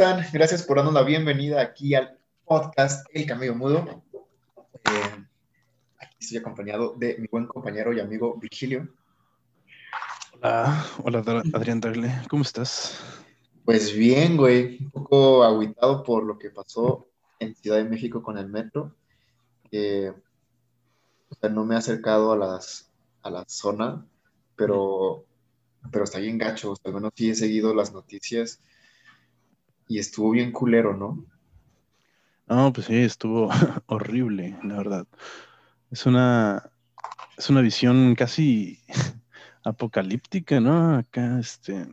Están? Gracias por darnos la bienvenida aquí al podcast El Camello Mudo. Eh, aquí estoy acompañado de mi buen compañero y amigo Virgilio. Hola, hola Adrián Darle, ¿cómo estás? Pues bien, güey, un poco aguitado por lo que pasó en Ciudad de México con el metro. o sea, no me he acercado a, las, a la zona, pero, pero está bien gacho. O sea, al menos sí he seguido las noticias y estuvo bien culero, ¿no? No, pues sí, estuvo horrible, la verdad. Es una, es una visión casi apocalíptica, ¿no? Acá, este,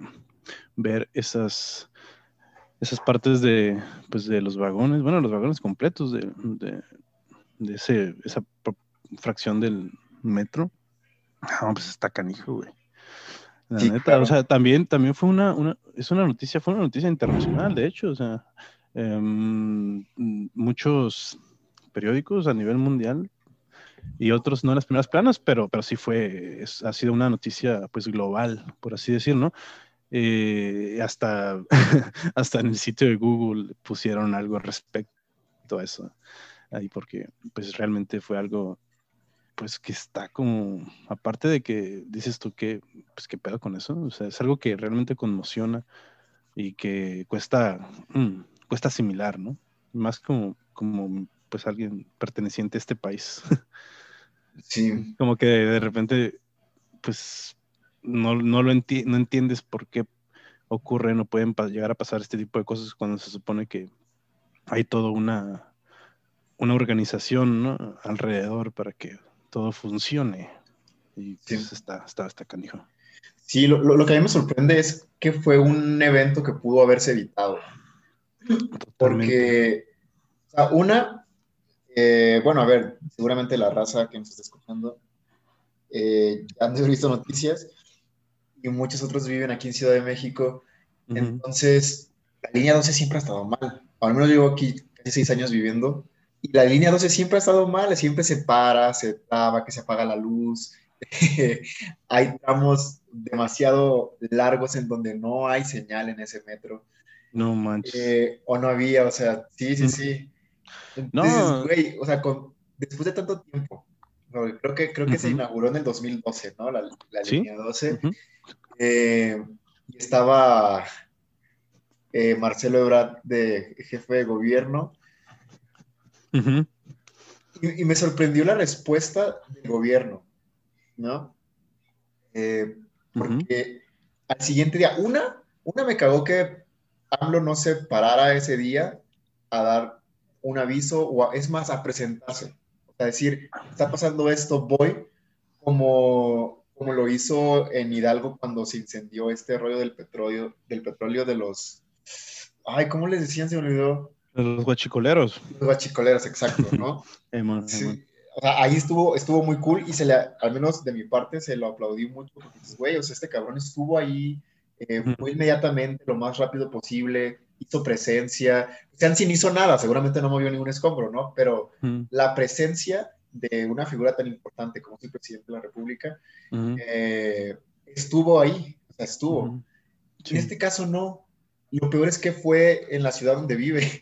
ver esas, esas partes de, pues, de los vagones, bueno, los vagones completos de, de, ese, esa fracción del metro. No, pues está canijo, güey. La neta, o sea, también, también fue una, una, es una noticia, fue una noticia internacional, de hecho, o sea, em, muchos periódicos a nivel mundial y otros no en las primeras planas, pero, pero sí fue, ha sido una noticia pues global, por así decirlo, ¿no? Eh, hasta, hasta en el sitio de Google pusieron algo respecto a eso, ahí porque pues realmente fue algo pues que está como, aparte de que dices tú que, pues qué pedo con eso, o sea, es algo que realmente conmociona y que cuesta, mm, cuesta asimilar, ¿no? Más como, como, pues alguien perteneciente a este país. Sí. como que de repente, pues, no, no lo no entiendes por qué ocurre, no pueden llegar a pasar este tipo de cosas cuando se supone que hay toda una, una organización ¿no? alrededor para que todo funcione. Y pues, está, está, está canijo. Sí, lo, lo, que a mí me sorprende es que fue un evento que pudo haberse evitado. Porque, o sea, una, eh, bueno, a ver, seguramente la raza que nos está escuchando eh, han visto noticias y muchos otros viven aquí en Ciudad de México. Entonces, la línea 12 siempre ha estado mal. Al menos llevo aquí casi seis años viviendo y la línea 12 siempre ha estado mal, siempre se para, se traba, que se apaga la luz. hay tramos demasiado largos en donde no hay señal en ese metro. No manches. Eh, o no había, o sea, sí, sí, sí. no. güey, o sea, con, después de tanto tiempo, creo que, creo que se inauguró en el 2012, ¿no? La, línea 12. Eh, y estaba eh, Marcelo Ebrard de jefe de gobierno y, me sorprendió la respuesta del gobierno, ¿no? Eh, porque al siguiente día, una, una me cagó que AMLO no se parara ese día a dar un aviso o es más, a presentarse. a decir, está pasando esto, voy, como, como lo hizo en Hidalgo cuando se incendió este rollo del petróleo, del petróleo de los... Ay, ¿cómo les decían? Se me olvidó. Los guachicoleros. Los guachicoleros, exacto, ¿no? sí. O sea, ahí estuvo, estuvo muy cool y se le, al menos de mi parte, se lo aplaudí mucho porque güey, o sea, este cabrón estuvo ahí eh, muy inmediatamente, lo más rápido posible, hizo presencia. O sea, sin hizo nada, seguramente no movió ningún escombro, ¿no? Pero la presencia de una figura tan importante como es el presidente de la República eh, estuvo ahí, o sea, estuvo. En este caso no. Lo peor es que fue en la ciudad donde vive.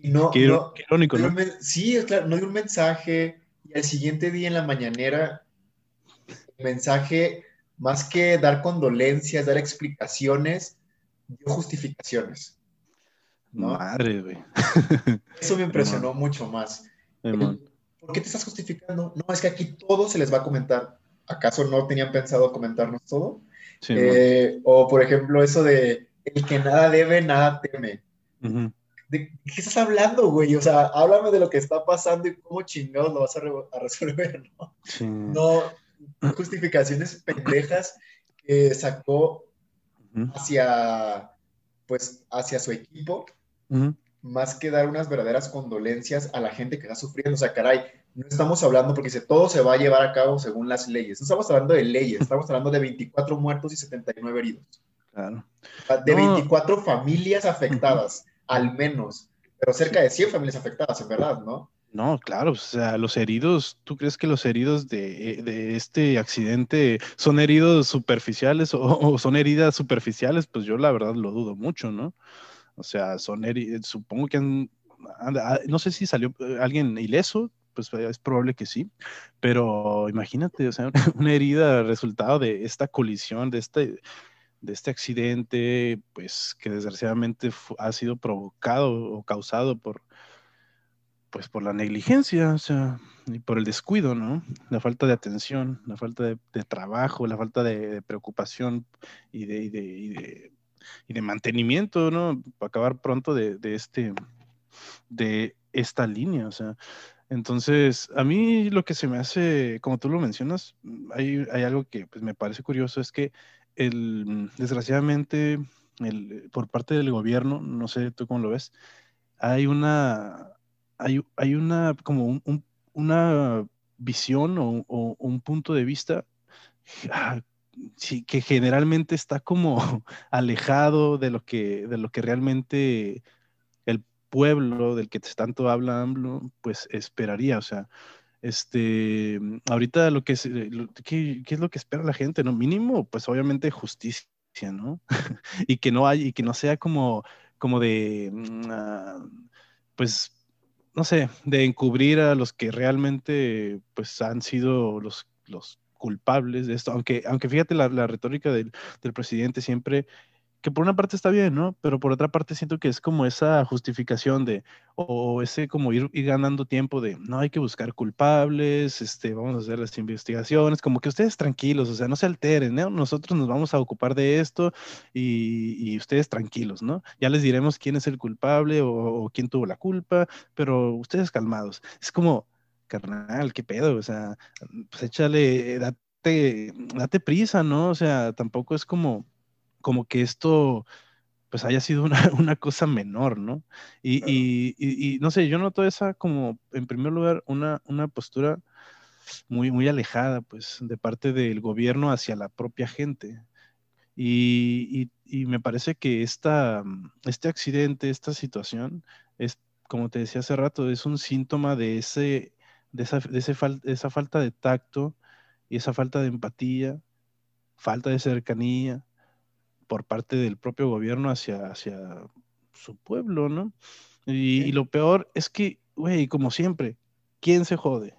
Y, no, qué, irónico, ¿no? sí, claro, no dio un mensaje y al siguiente día en la mañanera, el mensaje, más que dar condolencias, dar explicaciones, dio justificaciones. Madre, güey. Eso me impresionó mucho más. ¿Por qué te estás justificando? No, es que aquí todo se les va a comentar. ¿Acaso no tenían pensado comentarnos todo? Eh, o, por ejemplo, eso de el que nada debe, nada teme. ¿De qué estás hablando, güey? O sea, háblame de lo que está pasando y cómo chingados lo vas a, resolver, ¿no? No justificaciones pendejas que sacó hacia, pues, hacia su equipo, más que dar unas verdaderas condolencias a la gente que está sufriendo. O sea, caray, no estamos hablando porque dice, todo se va a llevar a cabo según las leyes. No estamos hablando de leyes, estamos hablando de 24 muertos y 79 heridos. Claro. De 24 familias afectadas, al menos, pero cerca de 100 familias afectadas, en verdad, ¿no? No, claro, o sea, los heridos, ¿tú crees que los heridos de, este accidente son heridos superficiales o, son heridas superficiales? Pues yo la verdad lo dudo mucho, ¿no? O sea, son heridas, supongo que han, ah, no sé si salió eh, alguien ileso, pues es probable que sí, pero imagínate, o sea, una herida resultado de esta colisión, de este, de este accidente, pues que desgraciadamente ha sido provocado o causado por pues por la negligencia, o sea, y por el descuido, ¿no? La falta de atención, la falta de, trabajo, la falta de, preocupación y de, de, mantenimiento, ¿no? Para acabar pronto de, este, de esta línea, o sea. Entonces, a mí lo que se me hace, como tú lo mencionas, hay, hay algo que pues, me parece curioso, es que el, desgraciadamente, por parte del gobierno, no sé tú cómo lo ves, hay una hay, una, como un, una visión o, un punto de vista ah, que generalmente está como alejado de lo que, de lo que realmente el pueblo del que tanto habla pues esperaría. O sea, este, ahorita lo que es, ¿qué, es lo que espera la gente? ¿No? Mínimo, pues obviamente justicia, ¿no? y que no hay, y que no sea como, como de, ah, pues no sé, de encubrir a los que realmente pues han sido los, los culpables de esto, aunque, aunque fíjate la, retórica del, del, presidente siempre que por una parte está bien, ¿no? Pero por otra parte siento que es como esa justificación de, o ese como ir, ganando tiempo de, no hay que buscar culpables, este, vamos a hacer las investigaciones, como que ustedes tranquilos, o sea, no se alteren, ¿no? Nosotros nos vamos a ocupar de esto y, ustedes tranquilos, ¿no? Ya les diremos quién es el culpable o, quién tuvo la culpa, pero ustedes calmados. Es como, carnal, qué pedo, o sea, pues échale, date, date prisa, ¿no? O sea, tampoco es como como que esto pues haya sido una, cosa menor, ¿no? Y, no sé, yo noto esa como, en primer lugar, una, una postura muy, muy alejada, pues, de parte del gobierno hacia la propia gente. Y, me parece que esta, este accidente, esta situación, es, como te decía hace rato, es un síntoma de, ese, de, esa, de esa falta de tacto y esa falta de empatía, falta de cercanía, por parte del propio gobierno hacia, hacia su pueblo, ¿no? Y, lo peor es que, güey, como siempre, ¿quién se jode?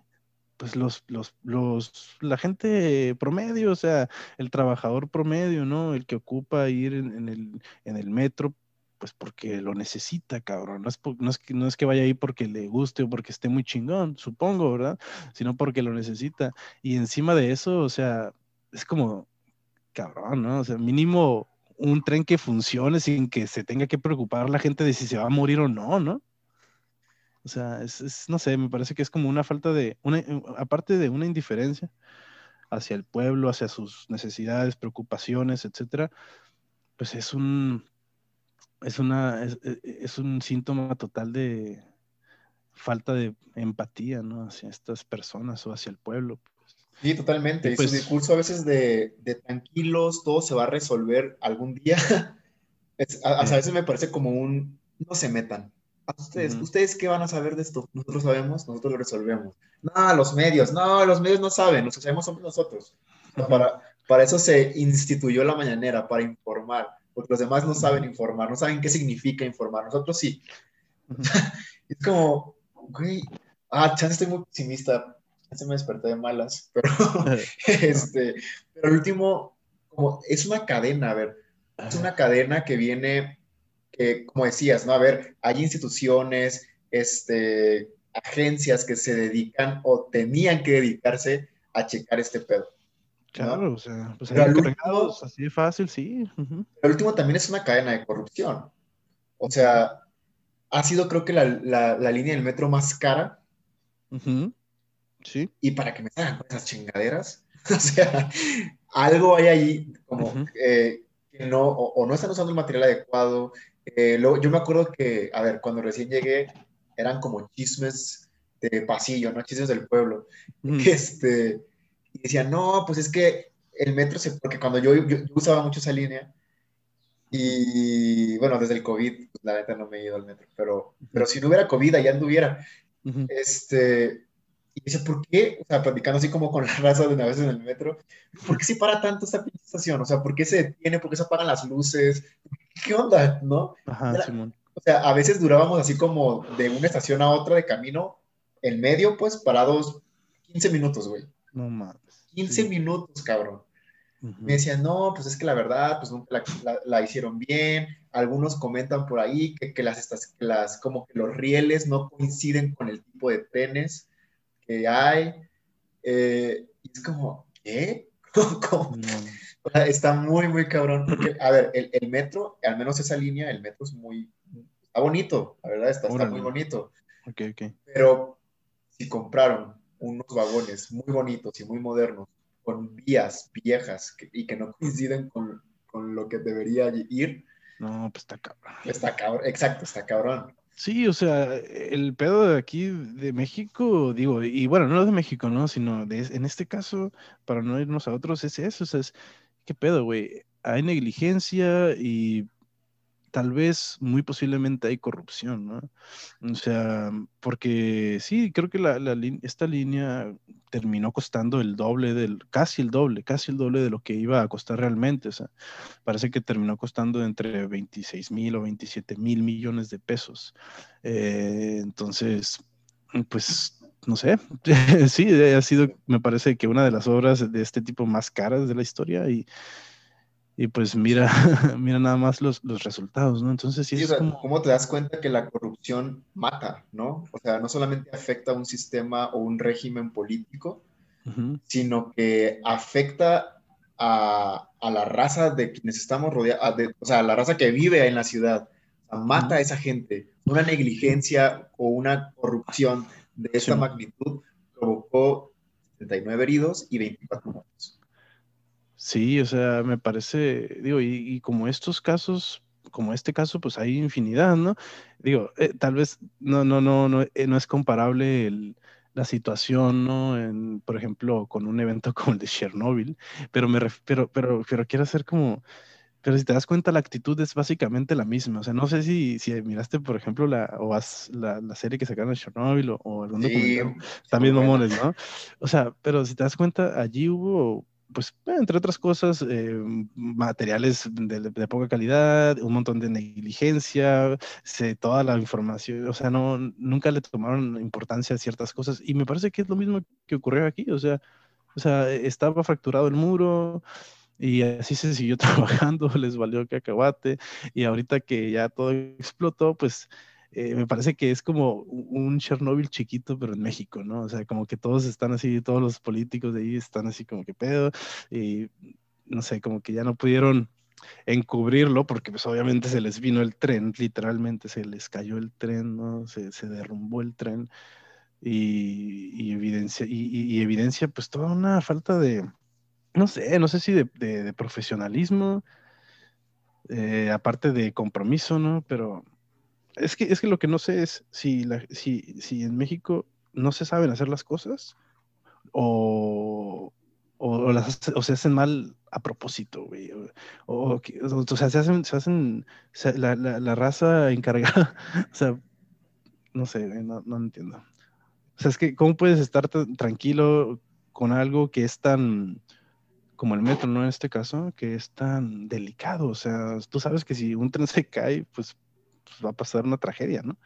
Pues los, los, los, la gente promedio, o sea, el trabajador promedio, ¿no? El que ocupa ir en, el, en el metro, pues porque lo necesita, cabrón. No es, no, es que, no es que vaya ahí porque le guste o porque esté muy chingón, supongo, ¿verdad? Sino porque lo necesita. Y encima de eso, o sea, es como, cabrón, ¿no? O sea, mínimo un tren que funcione sin que se tenga que preocupar la gente de si se va a morir o no, ¿no? O sea, es, no sé, me parece que es como una falta de, eh, aparte de una indiferencia hacia el pueblo, hacia sus necesidades, preocupaciones, etcétera, pues es un, es una, es, e, e, es un síntoma total de falta de empatía, ¿no? Hacia estas personas o hacia el pueblo. Sí, totalmente. Y, su pues discurso a veces de, de, tranquilos, todo se va a resolver algún día. a, veces me parece como un, no se metan. ¿A ustedes, ¿Ustedes qué van a saber de esto? Nosotros sabemos, nosotros lo resolvemos. No, los medios, no, los medios no saben, los que sabemos somos nosotros. para, para eso se instituyó la mañanera, para informar, porque los demás no saben informar, no saben qué significa informar, nosotros sí. es como, güey, ah, chance estoy muy pesimista, se me desperté de malas, pero, este, pero el último, como es una cadena, a ver, es una cadena que viene, que, como decías, ¿no? A ver, hay instituciones, este, agencias que se dedican o tenían que dedicarse a checar este pedo. Claro, o sea, pues hay último, así de fácil, sí. El último también es una cadena de corrupción. O sea, ha sido creo que la, la, línea del metro más cara. Y para que me hagan esas chingaderas, o sea, algo hay ahí como que no, o, no están usando el material adecuado. Eh, yo me acuerdo que, a ver, cuando recién llegué, eran como chismes de pasillo, ¿no? Chismes del pueblo. Este, y decían, no, pues es que el metro se, porque cuando yo, yo, usaba mucho esa línea, y bueno, desde el COVID, pues, la neta no me he ido al metro, pero, pero si no hubiera COVID, allá anduviera. Este, y dice, ¿por qué? O sea, platicando así como con la raza de una vez en el metro, ¿por qué se para tanto esta estación? O sea, ¿por qué se detiene? ¿Por qué se apagan las luces? ¿Qué onda? ¿No? Ajá, Simón. O sea, a veces durábamos así como de una estación a otra de camino, en medio, pues, parados 15 minutos, güey. No mames. 15 minutos, cabrón. Me decían, no, pues es que la verdad, pues nunca la, hicieron bien. Algunos comentan por ahí que, que las, estas, las, como que los rieles no coinciden con el tipo de trenes que hay. Eh, es como, ¿qué? está muy, muy cabrón. Porque, a ver, el, el, metro, al menos esa línea, el metro es muy, está bonito, la verdad, está, está muy bonito. Ok, ok. Pero si compraron unos vagones muy bonitos y muy modernos, con vías viejas y que no coinciden con, con, lo que debería ir. No, pues está cabrón. Está cabrón, exacto, está cabrón. Sí, o sea, el pedo de aquí de México, digo, y bueno, no de México, ¿no? Sino de, en este caso, para no irnos a otros, es eso, o sea, es, ¿qué pedo, güey? Hay negligencia y tal vez muy posiblemente hay corrupción, ¿no? O sea, porque sí, creo que la, esta línea terminó costando el doble del, casi el doble, casi el doble de lo que iba a costar realmente. O sea, parece que terminó costando entre 26 mil o 27 mil millones de pesos. Eh, entonces, pues no sé, sí, ha sido, me parece que una de las obras de este tipo más caras de la historia y, y pues mira, mira nada más los, los resultados, ¿no? Entonces sí, es como... ¿Cómo te das cuenta que la corrupción mata, ¿no? O sea, no solamente afecta a un sistema o un régimen político, sino que afecta a, a, la raza de quienes estamos rodeados, o sea, a la raza que vive en la ciudad. O sea, mata a esa gente. Una negligencia o una corrupción de esta magnitud provocó 79 heridos y 24 muertos. Sí, o sea, me parece, digo, y, como estos casos, como este caso, pues hay infinidad, ¿no? Digo, eh, tal vez no, no, no, no, eh, no es comparable la situación, ¿no? En, por ejemplo, con un evento como el de Chernobyl, pero me pero, pero, pero quiero hacer como, pero si te das cuenta, la actitud es básicamente la misma. O sea, no sé si, si miraste, por ejemplo, la, o la, la, serie que sacaron de Chernobyl o, algún documental, también mamones, ¿no? O sea, pero si te das cuenta, allí hubo pues, entre otras cosas, eh, materiales de, poca calidad, un montón de negligencia, toda la información, o sea, no, nunca le tomaron importancia a ciertas cosas. Y me parece que es lo mismo que ocurrió aquí, o sea, o sea estaba fracturado el muro. Y así se siguió trabajando, les valió que acabate. Y ahorita que ya todo explotó, pues eh, me parece que es como un Chernobyl chiquito, pero en México, ¿no? O sea, como que todos están así, todos los políticos de ahí están así como que pedo, y no sé, como que ya no pudieron encubrirlo porque pues obviamente se les vino el tren, literalmente se les cayó el tren, ¿no? Se, se derrumbó el tren y, evidencia, y, evidencia pues toda una falta de, no sé, no sé si de, de, profesionalismo, eh, aparte de compromiso, ¿no? Pero es que, es que lo que no sé es si, la, si, si en México no se saben hacer las cosas o, o, las, o se hacen mal a propósito, güey. O, o, sea, se hacen, se hacen la, la, la, raza encargada, o sea, no sé, no, no entiendo. O sea, es que, ¿cómo puedes estar tranquilo con algo que es tan, como el metro, ¿no? En este caso, que es tan delicado. O sea, tú sabes que si un tren se cae, pues pues, va a pasar una tragedia, ¿no?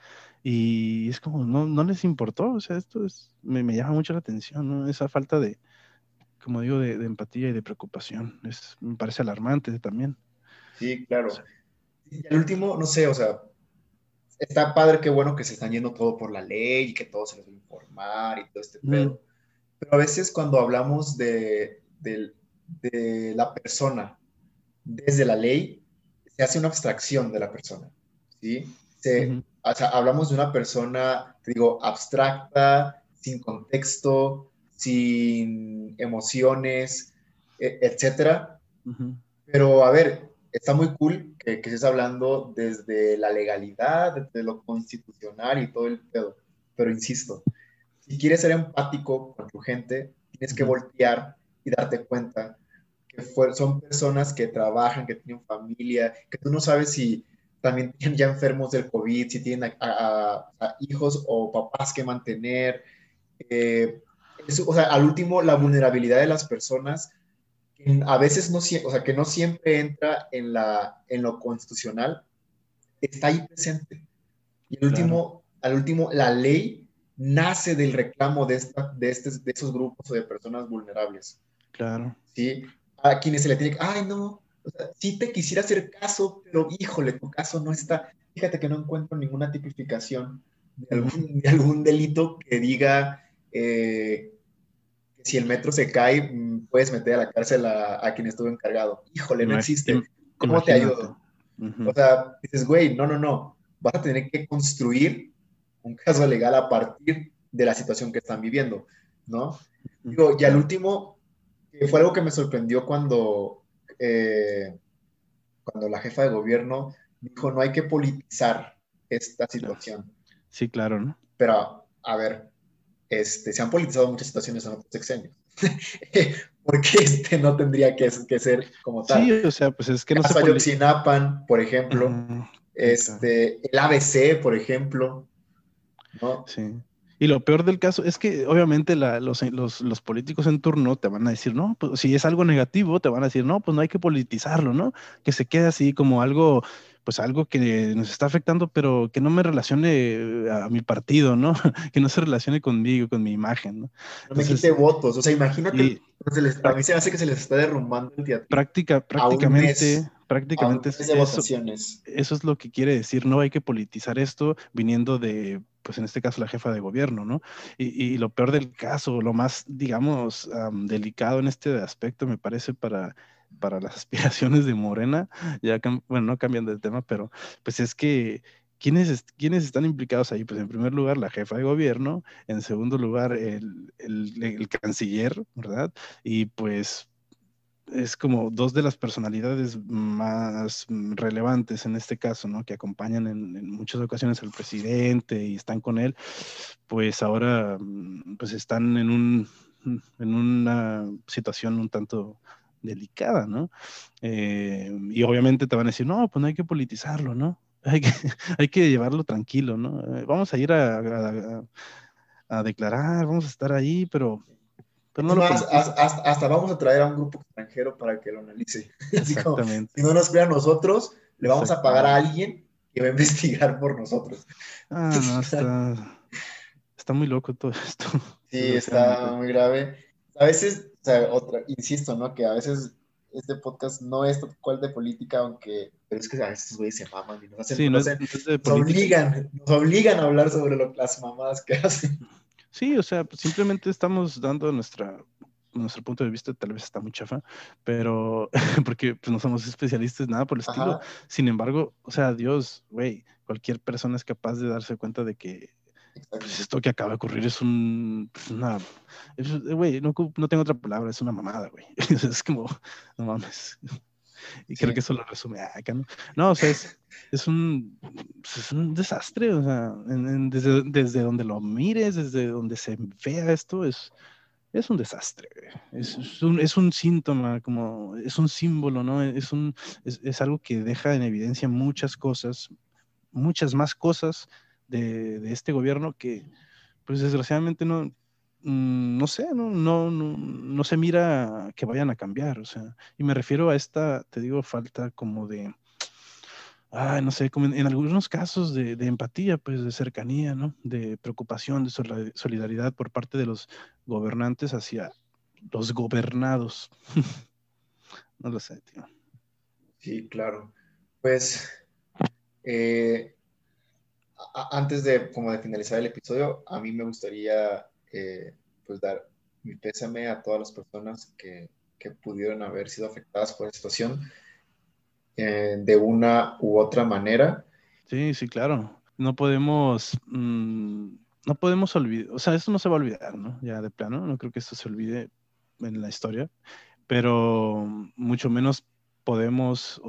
Y es como, no, no les importó, o sea, esto es, me, me llama mucho la atención, ¿no? Esa falta de, como digo, de, empatía y de preocupación, es, me parece alarmante también. Sí, claro. Y al último, no sé, o sea, está padre, qué bueno que se están yendo todo por la ley y que todo se les va a informar y todo este pedo. Pero a veces cuando hablamos de, de, de, la persona desde la ley, se hace una abstracción de la persona. ¿Sí? o sea, hablamos de una persona, te digo, abstracta, sin contexto, sin emociones, e, etcétera. Pero, a ver, está muy cool que, que, estés hablando desde la legalidad, desde lo constitucional y todo el pedo. Pero insisto, si quieres ser empático con tu gente, tienes que voltear y darte cuenta que son personas que trabajan, que tienen familia, que tú no sabes si también tienen ya enfermos del COVID, si tienen a, hijos o papás que mantener. Eh, o sea, al último, la vulnerabilidad de las personas, a veces no, o sea, que no siempre entra en, la, en lo constitucional, está ahí presente. Y al último, al último, la ley nace del reclamo de, esta, de, este, de esos grupos o de personas vulnerables. Claro. ¿Sí? A quienes se le tiene que, ay, no, o sea, sí te quisiera hacer caso, pero híjole, tu caso no está. Fíjate que no encuentro ninguna tipificación de algún, de algún delito que diga eh, que si el metro se cae, mm, puedes meter a la cárcel a, a quien estuvo encargado. Híjole, no existe. ¿Cómo te ayudo? O sea, dices, güey, no, no, no. Vas a tener que construir un caso legal a partir de la situación que están viviendo, ¿no? Digo, y al último, que fue algo que me sorprendió cuando, eh, cuando la jefa de gobierno dijo, no hay que politizar esta situación. Sí, claro, ¿no? Pero, a ver, este, se han politizado muchas situaciones en otros sexenios. ¿Por qué este no tendría que, que, ser como tal? Sí, o sea, pues es que no se Ayotzinapa, por ejemplo, este, el ABC, por ejemplo, ¿no? Sí. Y lo peor del caso es que obviamente los, los, políticos en turno te van a decir, no, pues si es algo negativo, te van a decir, no, pues no hay que politizarlo, ¿no? Que se quede así como algo pues algo que nos está afectando, pero que no me relacione a mi partido, ¿no? que no se relacione conmigo, con mi imagen, ¿no? No me quite votos, o sea, imagínate, a mí se hace que se les está derrumbando el teatro. Práctica, prácticamente, prácticamente eso, eso, es lo que quiere decir, no hay que politizar esto viniendo de, pues en este caso la jefa de gobierno, ¿no? Y, lo peor del caso, lo más, digamos, delicado en este aspecto, me parece para para las aspiraciones de Morena, ya, bueno, no cambian de tema, pero pues es que ¿Quiénes, ¿Quiénes, están implicados ahí? Pues en primer lugar la jefa de gobierno, en segundo lugar el, el, canciller, ¿verdad? Y pues es como dos de las personalidades más relevantes en este caso, ¿no? Que acompañan en, muchas ocasiones al presidente y están con él, pues ahora mm, pues están en un en una situación un tanto delicada, ¿no? Eh, y obviamente te van a decir, no, pues no hay que politizarlo, ¿no? Hay que, hay que llevarlo tranquilo, ¿no? Eh, vamos a ir a, a, declarar, vamos a estar ahí, pero... pero no hasta, vamos a traer a un grupo extranjero para que lo analice. Exactamente. si no nos crea a nosotros, le vamos a pagar a alguien que va a investigar por nosotros. Ah, no, está, está muy loco todo esto. Sí, está muy grave. A veces o sea, otra, insisto, ¿no? Que a veces este podcast no es cual de política, aunque, pero es que a veces güeyes se maman y nos hacen, sí, nos, obligan, nos obligan a hablar sobre lo, las mamadas que hacen. Sí, o sea, simplemente estamos dando nuestra nuestro punto de vista tal vez está muy chafa, pero porque pues, no somos especialistas, nada por el estilo. Sin embargo, o sea, Dios, güey, cualquier persona es capaz de darse cuenta de que pues esto que acaba de ocurrir es un, pues, una, güey, no, no, tengo otra palabra, es una mamada, güey. es como, no mames. Y creo que eso lo resume acá, ¿no? No, o sea, es, es, un, es un desastre, o sea, desde, desde, donde lo mires, desde donde se vea esto, es, es un desastre, es, es, un, es un síntoma, como, es un símbolo, ¿no? Es, un, es, es algo que deja en evidencia muchas cosas, muchas más cosas de, este gobierno que, pues desgraciadamente no, no sé, no, no, no, se mira que vayan a cambiar, o sea, y me refiero a esta, te digo, falta como de, no sé, como en, algunos casos de, empatía, pues de cercanía, ¿no? De preocupación, de solidaridad por parte de los gobernantes hacia los gobernados. no lo sé, tío. Sí, claro. Pues eh, antes de, como de finalizar el episodio, a mí me gustaría eh, pues dar mi pésame a todas las personas que, que pudieron haber sido afectadas por la situación eh, de una u otra manera. Sí, sí, claro. No podemos, mm, no podemos olvidar, o sea, esto no se va a olvidar, ¿no? Ya de plano, no creo que esto se olvide en la historia, pero mucho menos podemos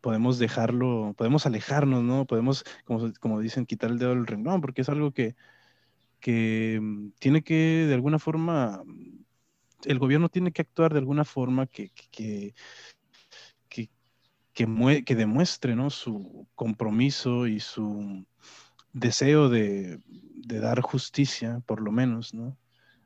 podemos dejarlo, podemos alejarnos, ¿no? Podemos, como, como dicen, quitar el dedo del renglón, porque es algo que, que mm, tiene que, de alguna forma, el gobierno tiene que actuar de alguna forma que, que, que, que, que demuestre ¿no? su compromiso y su deseo de, de, dar justicia, por lo menos, ¿no?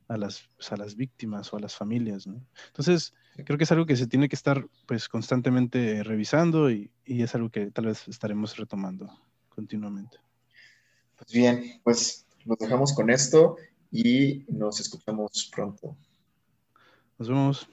a, las, a las víctimas o a las familias. ¿no? Entonces, creo que es algo que se tiene que estar pues, constantemente revisando y, y es algo que tal vez estaremos retomando continuamente. Pues bien, pues nos dejamos con esto y nos escuchamos pronto. Nos vemos.